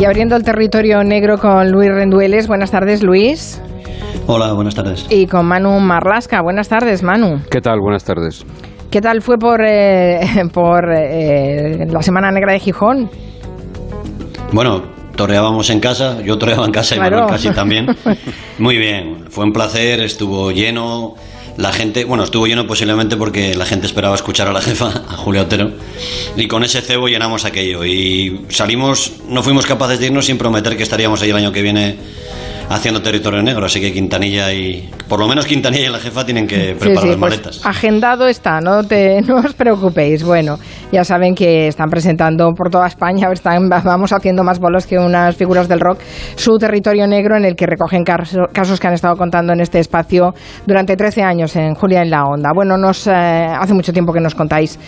Y abriendo el territorio negro con Luis Rendueles. Buenas tardes, Luis. Hola, buenas tardes. Y con Manu Marlasca. Buenas tardes, Manu. ¿Qué tal? Buenas tardes. ¿Qué tal fue por, eh, por eh, la Semana Negra de Gijón? Bueno, torreábamos en casa, yo torreaba en casa y Manuel casi también. Muy bien, fue un placer, estuvo lleno. La gente, bueno, estuvo lleno posiblemente porque la gente esperaba escuchar a la jefa, a Julia Otero, y con ese cebo llenamos aquello. Y salimos, no fuimos capaces de irnos sin prometer que estaríamos ahí el año que viene haciendo territorio negro, así que Quintanilla y por lo menos Quintanilla y la jefa tienen que preparar las pues maletas. agendado está, no te no os preocupéis. Bueno, ya saben que están presentando por toda España, están, vamos haciendo más bolos que unas figuras del rock, su territorio negro en el que recogen casos que han estado contando en este espacio durante 13 años en Julia en la Onda. Bueno, nos eh, hace mucho tiempo que nos contáis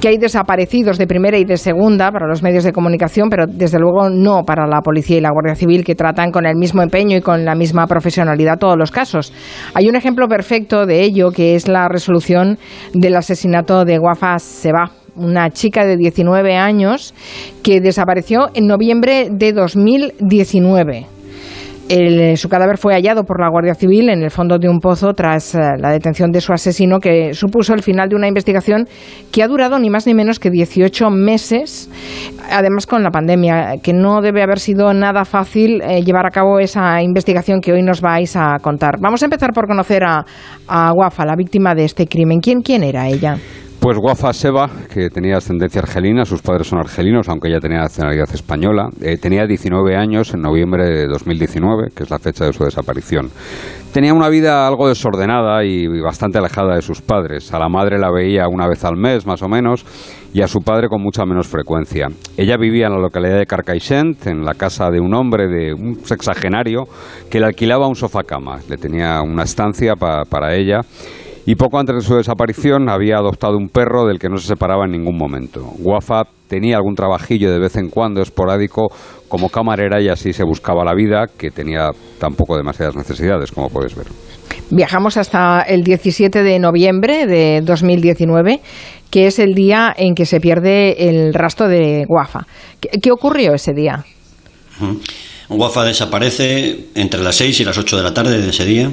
que hay desaparecidos de primera y de segunda para los medios de comunicación, pero desde luego no para la policía y la Guardia Civil que tratan con el mismo empeño con la misma profesionalidad todos los casos. Hay un ejemplo perfecto de ello que es la resolución del asesinato de Wafa Seba una chica de 19 años que desapareció en noviembre de 2019 su cadáver fue hallado por la Guardia Civil en el fondo de un pozo tras eh, la detención de su asesino, que supuso el final de una investigación que ha durado ni más ni menos que 18 meses, además con la pandemia, que no debe haber sido nada fácil eh, llevar a cabo esa investigación que hoy nos vais a contar. Vamos a empezar por conocer a, a Wafa, la víctima de este crimen. ¿Quién, quién era ella? Pues Wafa Seba, que tenía ascendencia argelina, sus padres son argelinos, aunque ella tenía nacionalidad española, eh, tenía 19 años en noviembre de 2019, que es la fecha de su desaparición. Tenía una vida algo desordenada y bastante alejada de sus padres. A la madre la veía una vez al mes, más o menos, y a su padre con mucha menos frecuencia. Ella vivía en la localidad de Carcaixent, en la casa de un hombre, de un sexagenario, que le alquilaba un sofá cama. Le tenía una estancia para ella y poco antes de su desaparición había adoptado un perro del que no se separaba en ningún momento. Wafa tenía algún trabajillo de vez en cuando esporádico como camarera y así se buscaba la vida, que tenía tampoco demasiadas necesidades, como puedes ver. Viajamos hasta el 17 de noviembre de 2019, que es el día en que se pierde el rastro de Wafa. ¿Qué, ocurrió ese día? Wafa desaparece entre las 6 y las 8 de la tarde de ese día.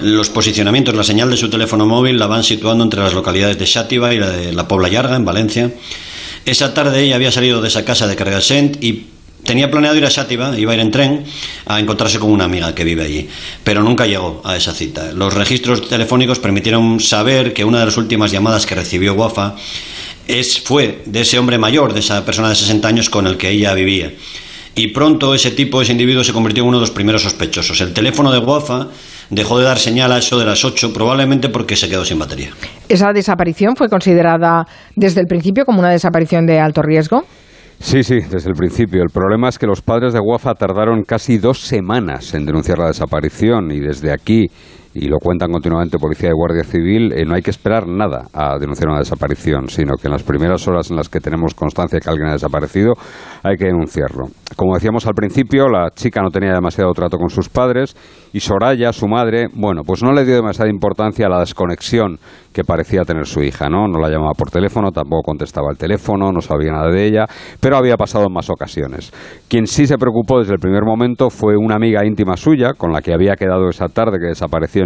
Los posicionamientos, la señal de su teléfono móvil la van situando entre las localidades de Xátiva y la de la Pobla Llarga, en Valencia. Esa tarde ella había salido de esa casa de Cargasent y tenía planeado ir a Xátiva, iba a ir en tren, a encontrarse con una amiga que vive allí, pero nunca llegó a esa cita. Los registros telefónicos permitieron saber que una de las últimas llamadas que recibió Wafa es, fue de ese hombre mayor, de esa persona de 60 años con el que ella vivía. Y pronto ese tipo, ese individuo se convirtió en uno de los primeros sospechosos. El teléfono de Wafa dejó de dar señal a eso de las 8, probablemente porque se quedó sin batería. ¿Esa desaparición fue considerada desde el principio como una desaparición de alto riesgo? Sí, sí, desde el principio. El problema es que los padres de Wafa tardaron casi dos semanas en denunciar la desaparición y desde aquí y lo cuentan continuamente Policía y Guardia Civil, eh, no hay que esperar nada a denunciar una desaparición, sino que en las primeras horas en las que tenemos constancia de que alguien ha desaparecido, hay que denunciarlo. Como decíamos al principio, la chica no tenía demasiado trato con sus padres y Soraya, su madre, bueno, pues no le dio demasiada importancia a la desconexión que parecía tener su hija, ¿no? No la llamaba por teléfono, tampoco contestaba el teléfono, no sabía nada de ella, pero había pasado en más ocasiones. Quien sí se preocupó desde el primer momento fue una amiga íntima suya, con la que había quedado esa tarde que desapareció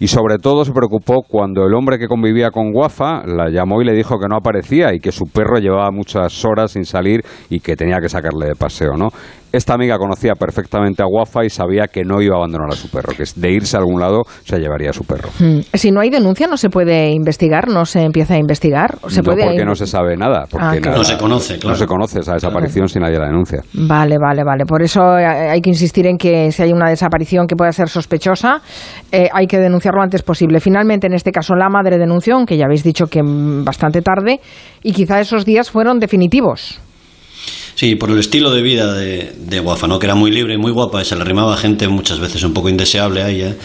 y sobre todo se preocupó cuando el hombre que convivía con Guafa la llamó y le dijo que no aparecía y que su perro llevaba muchas horas sin salir y que tenía que sacarle de paseo, ¿no? Esta amiga conocía perfectamente a Guafa y sabía que no iba a abandonar a su perro, que de irse a algún lado se llevaría a su perro. Hmm. Si no hay denuncia, no se puede investigar, no se empieza a investigar. ¿Se no, porque no se sabe nada. Porque ah, no se conoce, claro. No se conoce esa desaparición si nadie la denuncia. Vale, vale, vale. Por eso hay que insistir en que si hay una desaparición que pueda ser sospechosa, eh, hay que denunciarlo lo antes posible. Finalmente, en este caso, la madre denunció, aunque ya habéis dicho que bastante tarde, y quizá esos días fueron definitivos. Sí, por el estilo de vida de, de Guafa, ¿no? que era muy libre muy guapa, se le arrimaba gente muchas veces un poco indeseable a ella.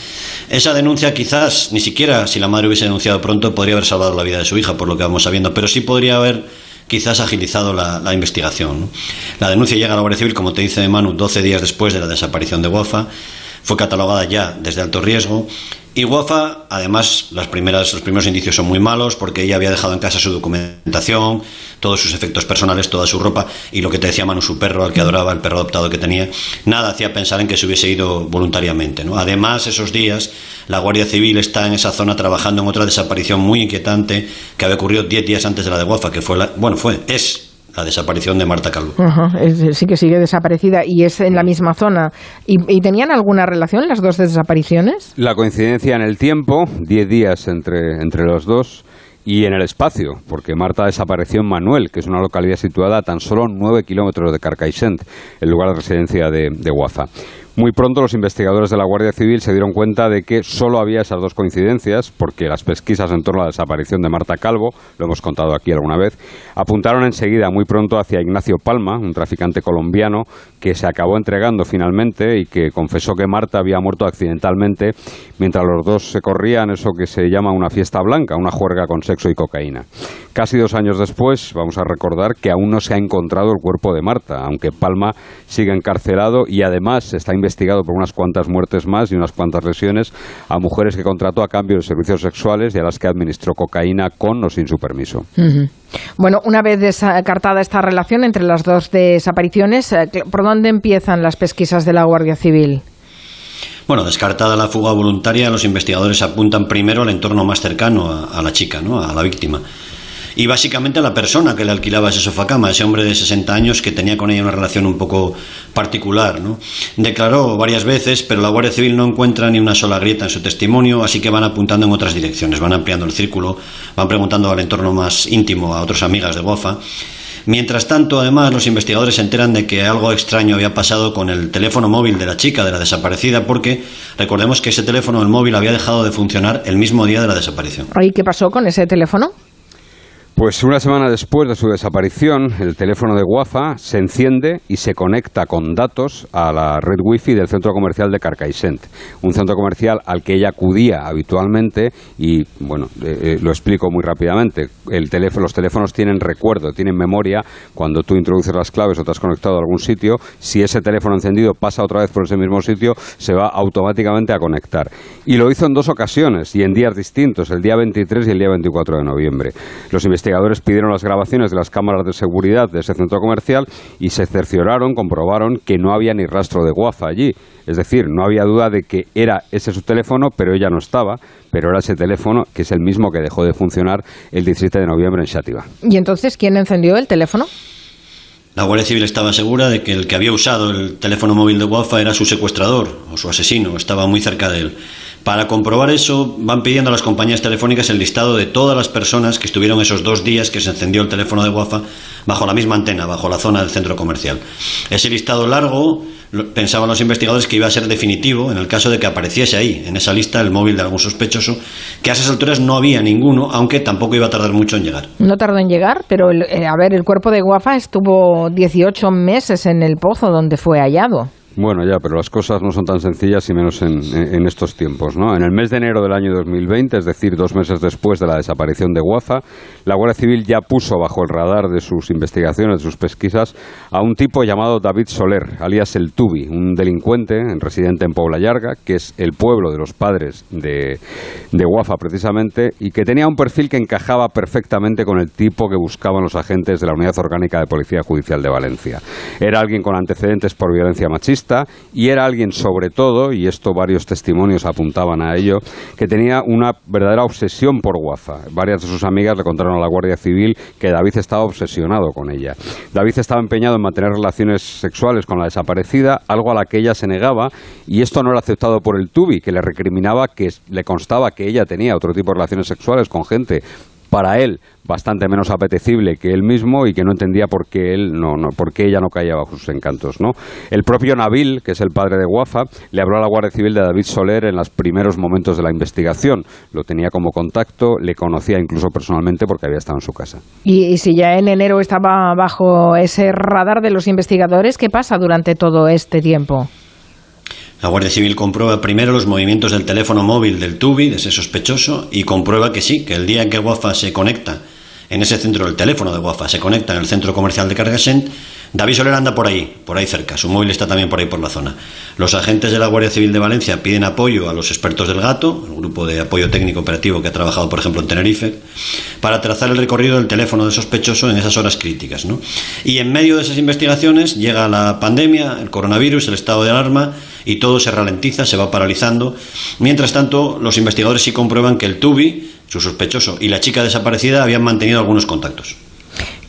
Esa denuncia quizás, ni siquiera si la madre hubiese denunciado pronto, podría haber salvado la vida de su hija, por lo que vamos sabiendo, pero sí podría haber quizás agilizado la, investigación. La denuncia llega a la Guardia Civil, como te dice Manu, 12 días después de la desaparición de Guafa, fue catalogada ya desde alto riesgo Y Wafa, además, las primeras, los primeros indicios son muy malos porque ella había dejado en casa su documentación, todos sus efectos personales, toda su ropa y lo que te decía Manu, su perro, al que adoraba, el perro adoptado que tenía, nada hacía pensar en que se hubiese ido voluntariamente. Además, esos días, la Guardia Civil está en esa zona trabajando en otra desaparición muy inquietante que había ocurrido diez días antes de la de Wafa, que fue, la, bueno, fue, es la desaparición de Marta Calvo. sí que sigue desaparecida y es en la misma zona. ¿Y, tenían alguna relación las dos desapariciones? La coincidencia en el tiempo, 10 días entre, entre los dos, y en el espacio, porque Marta desapareció en Manuel, que es una localidad situada a tan solo 9 kilómetros de Carcaixent, el lugar de residencia de, de Guafa. Muy pronto los investigadores de la Guardia Civil se dieron cuenta de que solo había esas dos coincidencias, porque las pesquisas en torno a la desaparición de Marta Calvo, lo hemos contado aquí alguna vez, apuntaron enseguida muy pronto hacia Ignacio Palma, un traficante colombiano que se acabó entregando finalmente y que confesó que Marta había muerto accidentalmente mientras los dos se corrían eso que se llama una fiesta blanca, una juerga con sexo y cocaína. Casi dos años después, vamos a recordar que aún no se ha encontrado el cuerpo de Marta, aunque Palma sigue encarcelado y además está investigado por unas cuantas muertes más y unas cuantas lesiones a mujeres que contrató a cambio de servicios sexuales y a las que administró cocaína con o sin su permiso. Bueno, una vez descartada esta relación entre las dos desapariciones, eh, ¿por dónde empiezan las pesquisas de la Guardia Civil? Bueno, descartada la fuga voluntaria, los investigadores apuntan primero al entorno más cercano a, a la chica, ¿no? a la víctima y básicamente a la persona que le alquilaba ese sofacama, ese hombre de 60 años que tenía con ella una relación un poco particular. Declaró varias veces, pero la Guardia Civil no encuentra ni una sola grieta en su testimonio, así que van apuntando en otras direcciones, van ampliando el círculo, van preguntando al entorno más íntimo, a otras amigas de Gofa. Mientras tanto, además, los investigadores se enteran de que algo extraño había pasado con el teléfono móvil de la chica, de la desaparecida, porque recordemos que ese teléfono, el móvil, había dejado de funcionar el mismo día de la desaparición. ¿Y qué pasó con ese teléfono? Pues una semana después de su desaparición, el teléfono de Guafa se enciende y se conecta con datos a la red wifi del centro comercial de Carcaixent, un centro comercial al que ella acudía habitualmente y, bueno, eh, eh, lo explico muy rápidamente. El teléfono, los teléfonos tienen recuerdo, tienen memoria. Cuando tú introduces las claves o te has conectado a algún sitio, si ese teléfono encendido pasa otra vez por ese mismo sitio, se va automáticamente a conectar. Y lo hizo en dos ocasiones y en días distintos, el día 23 y el día 24 de noviembre. Los investigadores pidieron las grabaciones de las cámaras de seguridad de ese centro comercial y se cercioraron, comprobaron que no había ni rastro de guafa allí. Es decir, no había duda de que era ese su teléfono, pero ella no estaba, pero era ese teléfono que es el mismo que dejó de funcionar el 17 de noviembre en Shativa. ¿Y entonces quién encendió el teléfono? La Guardia Civil estaba segura de que el que había usado el teléfono móvil de Wafa era su secuestrador o su asesino, estaba muy cerca de él. Para comprobar eso, van pidiendo a las compañías telefónicas el listado de todas las personas que estuvieron esos dos días que se encendió el teléfono de Wafa bajo la misma antena, bajo la zona del centro comercial. Ese listado largo pensaban los investigadores que iba a ser definitivo en el caso de que apareciese ahí, en esa lista, el móvil de algún sospechoso, que a esas alturas no había ninguno, aunque tampoco iba a tardar mucho en llegar. No tardó en llegar, pero eh, a ver, el cuerpo de Guafa estuvo 18 meses en el pozo donde fue hallado. Bueno, ya, pero las cosas no son tan sencillas y menos en, estos tiempos, ¿no? En el mes de enero del año 2020, es decir, dos meses después de la desaparición de Guafa, la Guardia Civil ya puso bajo el radar de sus investigaciones, de sus pesquisas, a un tipo llamado David Soler, alias el Tubi, un delincuente residente en Pobla Llarga, que es el pueblo de los padres de, de Guafa precisamente, y que tenía un perfil que encajaba perfectamente con el tipo que buscaban los agentes de la Unidad Orgánica de Policía Judicial de Valencia. Era alguien con antecedentes por violencia machista, y era alguien sobre todo, y esto varios testimonios apuntaban a ello, que tenía una verdadera obsesión por Guafa. Varias de sus amigas le contaron a la Guardia Civil que David estaba obsesionado con ella. David estaba empeñado en mantener relaciones sexuales con la desaparecida, algo a la que ella se negaba, y esto no era aceptado por el Tubi, que le recriminaba que le constaba que ella tenía otro tipo de relaciones sexuales con gente para él bastante menos apetecible que él mismo y que no entendía por qué él no, no por qué ella no caía bajo sus encantos, ¿no? El propio Nabil, que es el padre de Guafa, le habló a la Guardia Civil de David Soler en los primeros momentos de la investigación. Lo tenía como contacto, le conocía incluso personalmente porque había estado en su casa. Y, y si ya en enero estaba bajo ese radar de los investigadores, ¿qué pasa durante todo este tiempo? La Guardia Civil comprueba primero los movimientos del teléfono móvil del Tubi, de ese sospechoso, y comprueba que sí, que el día en que Wafa se conecta en ese centro, el teléfono de Wafa se conecta en el centro comercial de Cargasent, David Soler anda por ahí, por ahí cerca. Su móvil está también por ahí por la zona. Los agentes de la Guardia Civil de Valencia piden apoyo a los expertos del Gato, el grupo de apoyo técnico operativo que ha trabajado, por ejemplo, en Tenerife, para trazar el recorrido del teléfono del sospechoso en esas horas críticas. ¿no? Y en medio de esas investigaciones llega la pandemia, el coronavirus, el estado de alarma y todo se ralentiza, se va paralizando. Mientras tanto, los investigadores sí comprueban que el Tubi, su sospechoso, y la chica desaparecida habían mantenido algunos contactos.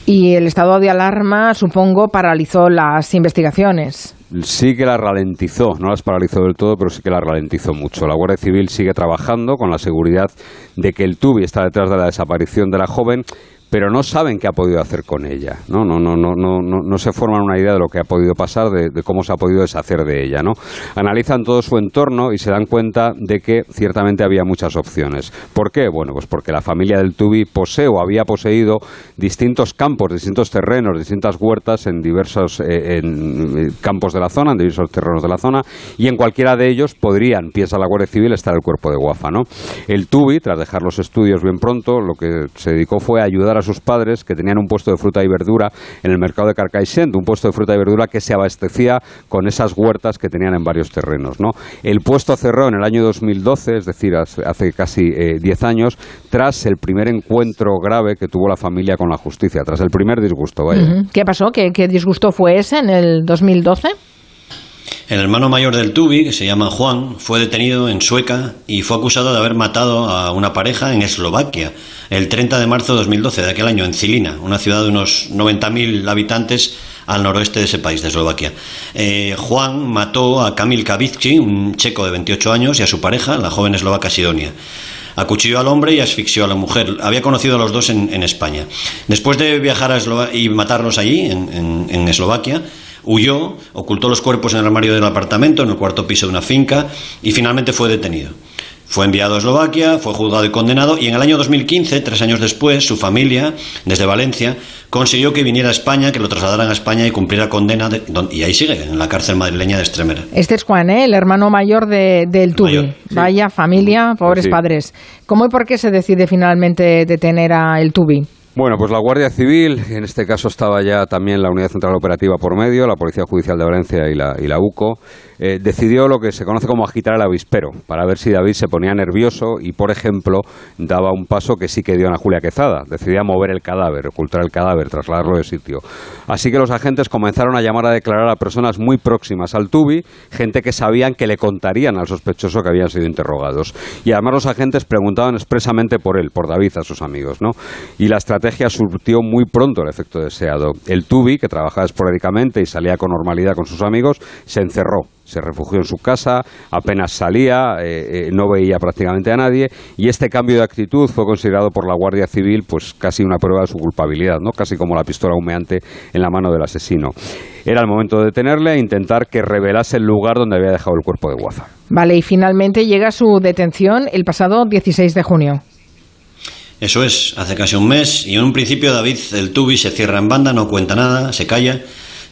Y el estado de alarma, supongo, paralizó las investigaciones. Sí que las ralentizó, no las paralizó del todo, pero sí que las ralentizó mucho. La Guardia Civil sigue trabajando con la seguridad de que el Tubi está detrás de la desaparición de la joven pero no saben qué ha podido hacer con ella, ¿no? No, no, no, no, no, se forman una idea de lo que ha podido pasar, de, cómo se ha podido deshacer de ella, ¿no? Analizan todo su entorno y se dan cuenta de que ciertamente había muchas opciones. ¿Por qué? Bueno, pues porque la familia del Tubi posee o había poseído distintos campos, distintos terrenos, distintas huertas en diversos eh, en, eh, campos de la zona, en diversos terrenos de la zona, y en cualquiera de ellos podrían, piensa la Guardia Civil, estar el cuerpo de Guafa, ¿no? El Tubi, tras dejar los estudios bien pronto, lo que se dedicó fue a ayudar a sus padres que tenían un puesto de fruta y verdura en el mercado de Carcaixent, un puesto de fruta y verdura que se abastecía con esas huertas que tenían en varios terrenos. ¿no? El puesto cerró en el año 2012, es decir, hace casi 10 eh, años, tras el primer encuentro grave que tuvo la familia con la justicia, tras el primer disgusto. ¿Qué pasó? ¿Qué, ¿Qué disgusto fue ese en el 2012? El hermano mayor del Tubi, que se llama Juan, fue detenido en Sueca y fue acusado de haber matado a una pareja en Eslovaquia el 30 de marzo de 2012 de aquel año en Cilina, una ciudad de unos 90.000 habitantes al noroeste de ese país, de Eslovaquia. Eh, Juan mató a Kamil Kavicki, un checo de 28 años, y a su pareja, la joven eslovaca Sidonia. Acuchilló al hombre y asfixió a la mujer. Había conocido a los dos en, España. Después de viajar a Eslovaquia y matarlos allí, en Eslovaquia, huyó, ocultó los cuerpos en el armario del apartamento, en el cuarto piso de una finca, y finalmente fue detenido. Fue enviado a Eslovaquia, fue juzgado y condenado y en el año 2015, tres años después, su familia, desde Valencia, consiguió que viniera a España, que lo trasladaran a España y cumpliera condena y ahí sigue, en la cárcel madrileña de Extremera. Este es Juan, ¿eh? el hermano mayor de, del Tubi. Vaya familia, pobres padres. ¿Cómo y por qué se decide finalmente detener a el Tubi? Bueno, pues la Guardia Civil, en este caso estaba ya también la Unidad Central Operativa por medio, la Policía Judicial de Valencia y la, y la UCO, eh, decidió lo que se conoce como agitar el avispero, para ver si David se ponía nervioso y, por ejemplo, daba un paso que sí que dio a Julia Quezada. Decidía mover el cadáver, ocultar el cadáver, trasladarlo de sitio. Así que los agentes comenzaron a llamar a declarar a personas muy próximas al Tubi, gente que sabían que le contarían al sospechoso que habían sido interrogados. Y además los agentes preguntaban expresamente por él, por David, a sus amigos. ¿no? Y la estrategia surtió muy pronto el efecto deseado. El Tubi, que trabajaba esporádicamente y salía con normalidad con sus amigos, se encerró se refugió en su casa, apenas salía, eh, eh, no veía prácticamente a nadie y este cambio de actitud fue considerado por la Guardia Civil pues casi una prueba de su culpabilidad, ¿no? casi como la pistola humeante en la mano del asesino. Era el momento de detenerle e intentar que revelase el lugar donde había dejado el cuerpo de Guaza. Vale, y finalmente llega su detención el pasado 16 de junio. Eso es, hace casi un mes y en un principio David el Tubi se cierra en banda, no cuenta nada, se calla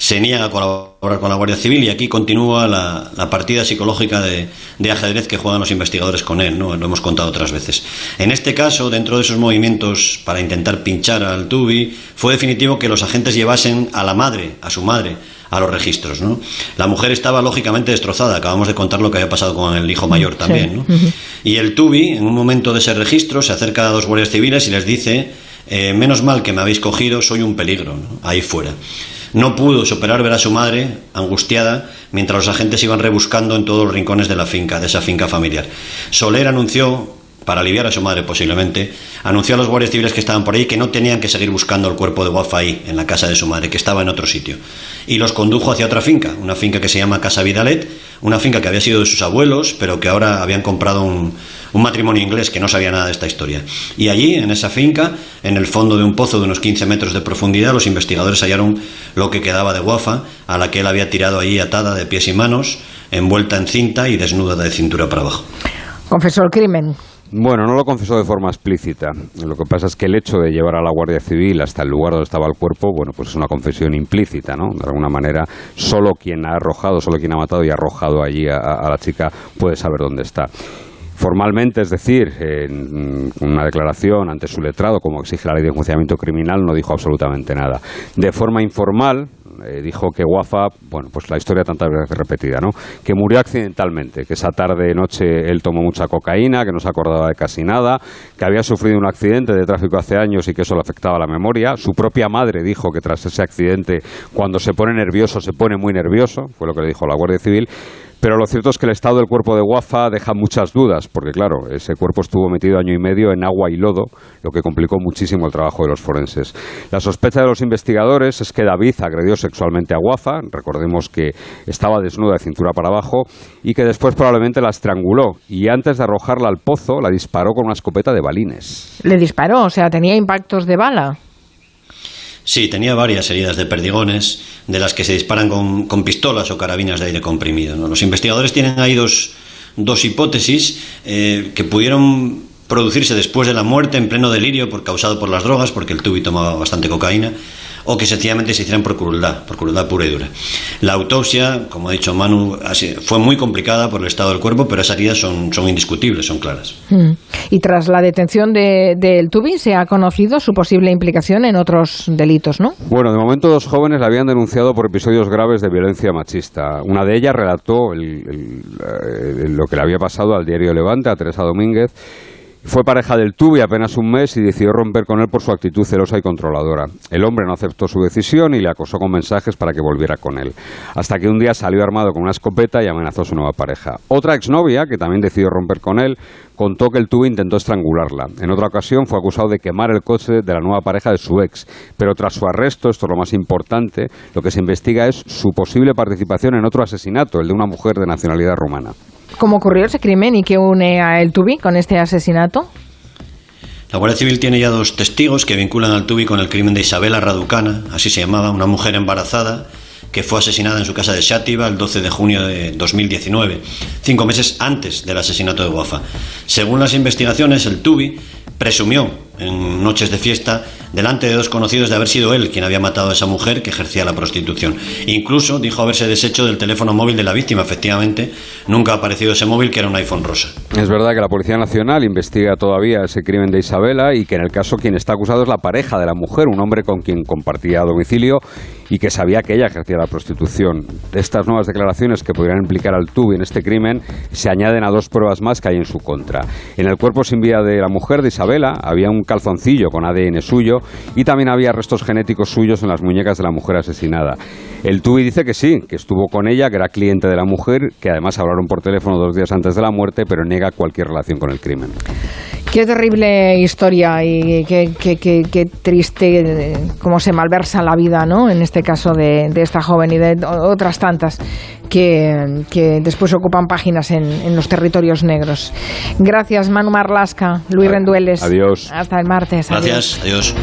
se niega a colaborar con la Guardia Civil y aquí continúa la, partida psicológica de, ajedrez que juegan los investigadores con él, ¿no? lo hemos contado otras veces. En este caso, dentro de esos movimientos para intentar pinchar al Tubi, fue definitivo que los agentes llevasen a la madre, a su madre, a los registros. ¿no? La mujer estaba lógicamente destrozada, acabamos de contar lo que había pasado con el hijo mayor también. ¿no? Y el Tubi, en un momento de ese registro, se acerca a dos guardias civiles y les dice, eh, menos mal que me habéis cogido, soy un peligro, ahí fuera. No pudo superar ver a su madre, angustiada, mientras los agentes iban rebuscando en todos los rincones de la finca, de esa finca familiar. Soler anunció, para aliviar a su madre posiblemente, anunció a los guardias civiles que estaban por ahí que no tenían que seguir buscando el cuerpo de Wafa ahí, en la casa de su madre, que estaba en otro sitio. Y los condujo hacia otra finca, una finca que se llama Casa Vidalet, una finca que había sido de sus abuelos, pero que ahora habían comprado un, matrimonio inglés que no sabía nada de esta historia. Y allí, en esa finca, en el fondo de un pozo de unos 15 metros de profundidad, los investigadores hallaron lo que quedaba de Guafa, a la que él había tirado allí atada de pies y manos, envuelta en cinta y desnuda de cintura para abajo. Confesó crimen. Bueno, no lo confesó de forma explícita. Lo que pasa es que el hecho de llevar a la Guardia Civil hasta el lugar donde estaba el cuerpo, bueno, pues es una confesión implícita, ¿no? De alguna manera, solo quien ha arrojado, solo quien ha matado y ha arrojado allí a la chica puede saber dónde está. Formalmente, es decir, en una declaración ante su letrado, como exige la ley de enjuiciamiento criminal, no dijo absolutamente nada. De forma informal, eh, dijo que Wafa, bueno, pues la historia tantas veces repetida, ¿no? Que murió accidentalmente, que esa tarde noche él tomó mucha cocaína, que no se acordaba de casi nada, que había sufrido un accidente de tráfico hace años y que eso le afectaba la memoria. Su propia madre dijo que tras ese accidente, cuando se pone nervioso, se pone muy nervioso, fue lo que le dijo la Guardia Civil. Pero lo cierto es que el estado del cuerpo de Wafa deja muchas dudas, porque claro, ese cuerpo estuvo metido año y medio en agua y lodo, lo que complicó muchísimo el trabajo de los forenses. La sospecha de los investigadores es que David agredió sexualmente a Wafa, recordemos que estaba desnuda de cintura para abajo, y que después probablemente la estranguló, y antes de arrojarla al pozo la disparó con una escopeta de balines. Le disparó, o sea, tenía impactos de bala. Sí, tenía varias heridas de perdigones, de las que se disparan con, pistolas o carabinas de aire comprimido. Los investigadores tienen ahí dos, dos hipótesis eh, que pudieron producirse después de la muerte en pleno delirio por, causado por las drogas, porque el tubi tomaba bastante cocaína, o que sencillamente se hicieran por crueldad, por crueldad pura y dura. La autopsia, como ha dicho Manu, fue muy complicada por el estado del cuerpo, pero esas heridas son, son indiscutibles, son claras. Mm. Y tras la detención del de, Tubi, ¿se ha conocido su posible implicación en otros delitos, no? Bueno, de momento dos jóvenes la habían denunciado por episodios graves de violencia machista. Una de ellas relató lo que le había pasado al diario Levante, a Teresa Domínguez, fue pareja del Tubi apenas un mes y decidió romper con él por su actitud celosa y controladora. El hombre no aceptó su decisión y le acosó con mensajes para que volviera con él. Hasta que un día salió armado con una escopeta y amenazó a su nueva pareja. Otra exnovia, que también decidió romper con él, contó que el Tubi intentó estrangularla. En otra ocasión fue acusado de quemar el coche de la nueva pareja de su ex. Pero tras su arresto, esto es lo más importante, lo que se investiga es su posible participación en otro asesinato, el de una mujer de nacionalidad rumana. ¿Cómo ocurrió ese crimen y qué une a El Tubi con este asesinato? La Guardia Civil tiene ya dos testigos que vinculan al Tubi con el crimen de Isabela Raducana, así se llamaba, una mujer embarazada que fue asesinada en su casa de Xátiva el 12 de junio de 2019, cinco meses antes del asesinato de Guafa. Según las investigaciones, el Tubi presumió en noches de fiesta delante de dos conocidos de haber sido él quien había matado a esa mujer que ejercía la prostitución. Incluso dijo haberse deshecho del teléfono móvil de la víctima. Efectivamente, nunca ha aparecido ese móvil que era un iPhone rosa. Es verdad que la Policía Nacional investiga todavía ese crimen de Isabela y que en el caso quien está acusado es la pareja de la mujer, un hombre con quien compartía domicilio y que sabía que ella ejercía la prostitución. Estas nuevas declaraciones que podrían implicar al Tubi en este crimen se añaden a dos pruebas más que hay en su contra. En el cuerpo sin vida de la mujer de Isabela había un calzoncillo con ADN suyo y también había restos genéticos suyos en las muñecas de la mujer asesinada. El Tubi dice que sí, que estuvo con ella, que era cliente de la mujer, que además hablaron por teléfono dos días antes de la muerte, pero niega cualquier relación con el crimen. Qué terrible historia y qué, qué, triste eh, cómo se malversa la vida, ¿no? En este caso de, esta joven y de otras tantas que, después ocupan páginas en, los territorios negros. Gracias, Manu Marlasca, Luis Rendueles. Adiós. Hasta el martes. Gracias, adiós.